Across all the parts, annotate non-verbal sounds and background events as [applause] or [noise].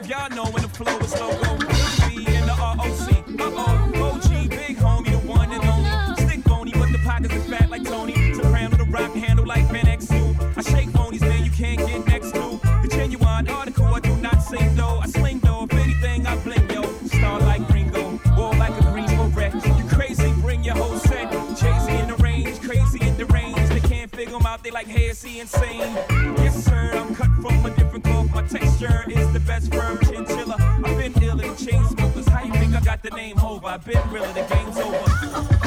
globe. Y'all know when the flow is low. B in the ROC. Uh oh. OG, big homie, the one and only. Stick bony, but the pockets are fat like Tony. Soprano, the rock handle like Ben X2. I shake bonies, man, you can't get next to. The genuine article, I do not sing though. I sling though. If anything, I bling yo. Star like Ringo, wall like a green beret. You crazy, bring your whole set. Jay Z in the range, crazy in the range. They can't figure them out, they like, hazy is insane? Texture is the best firm chinchilla. I've been ill in chain smokers. How you think I got the name over? I've been really, the game's over.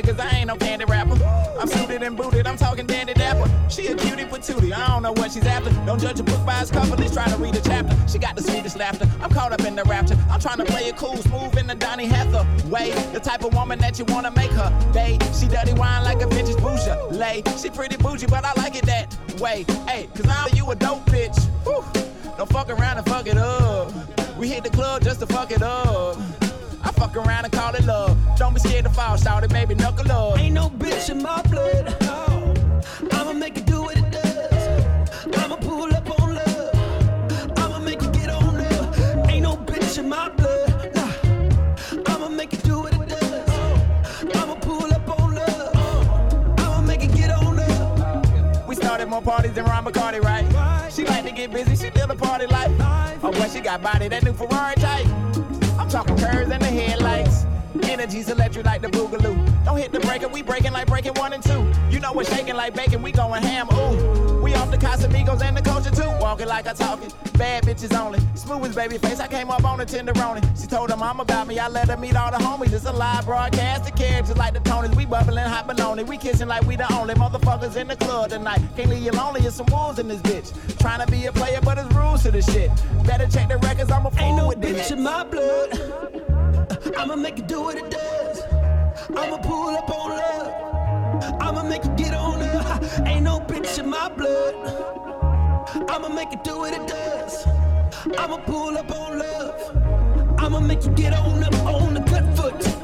Snickers, I ain't no candy rapper. I'm suited and booted, I'm talking dandy dapper. She a cutie patootie, I don't know what she's after. Don't judge a book by its cover, let's try to read a chapter. She got the sweetest laughter, I'm caught up in the rapture. I'm trying to play it cool, smooth in the Donny Heather way. The type of woman that you wanna make her day. She dirty wine like a vintage bougie. Lay, she pretty bougie, but I like it that way. Hey, cause I'm you a dope bitch. Whew. Don't fuck around and fuck it up. We hit the club just to fuck it up. I fuck around and call it love. Scared to fall, shout it, baby, knuckle up. Ain't no bitch in my blood. No. I'ma make it do what it does. I'ma pull up on love. I'ma make it get on up. Ain't no bitch in my blood. Nah. I'ma make it do what it does. I'ma pull up on love. I'ma make it get on up. We started more parties than Ron Bacardi, right? She like to get busy, she live a party life. Oh, boy, she got body, that new Ferrari type. I'm talking curves in the headlights. Energy's electric like the Boogaloo. Don't hit the breaker, we breaking like breaking one and two. You know we're shaking like bacon, we going ham, ooh. We off the Casamigos and the culture too. Walking like I talking, bad bitches only. Smooth as baby face, I came up on a tenderoni. She told her mom about me, I let her meet all the homies. It's a live broadcast, the characters like the Tonys. We bubbling hot baloney, we kissing like we the only motherfuckers in the club tonight. Can't leave you lonely, it's some wolves in this bitch. Trying to be a player, but it's rules to this shit. Better check the records, I'm a fool Ain't no with bitch in my blood. I'ma make it do what it does. I'ma pull up on love. I'ma make it get on up. [laughs] Ain't no bitch in my blood. I'ma make it do what it does. I'ma pull up on love. I'ma make you get on up on the good foot.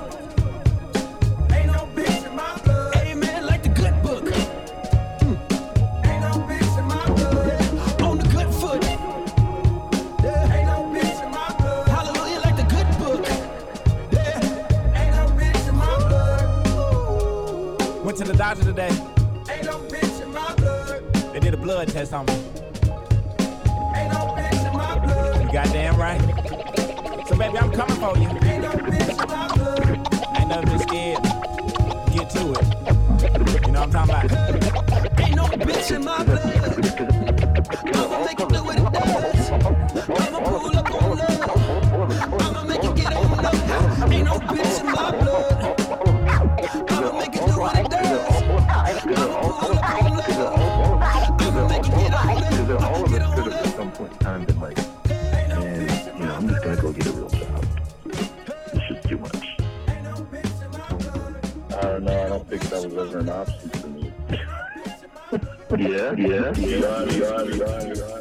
Doctor today. Ain't no bitch in my blood. They did a blood test on me. Ain't no bitch in my blood. You goddamn right. So baby, I'm coming for you. Ain't no bitch in my blood. Ain't never been scared. Get to it. You know what I'm talking about? Ain't no bitch in my blood. An option for me. [laughs] [laughs] Yeah, yeah, Yeah, yeah, yeah, yeah.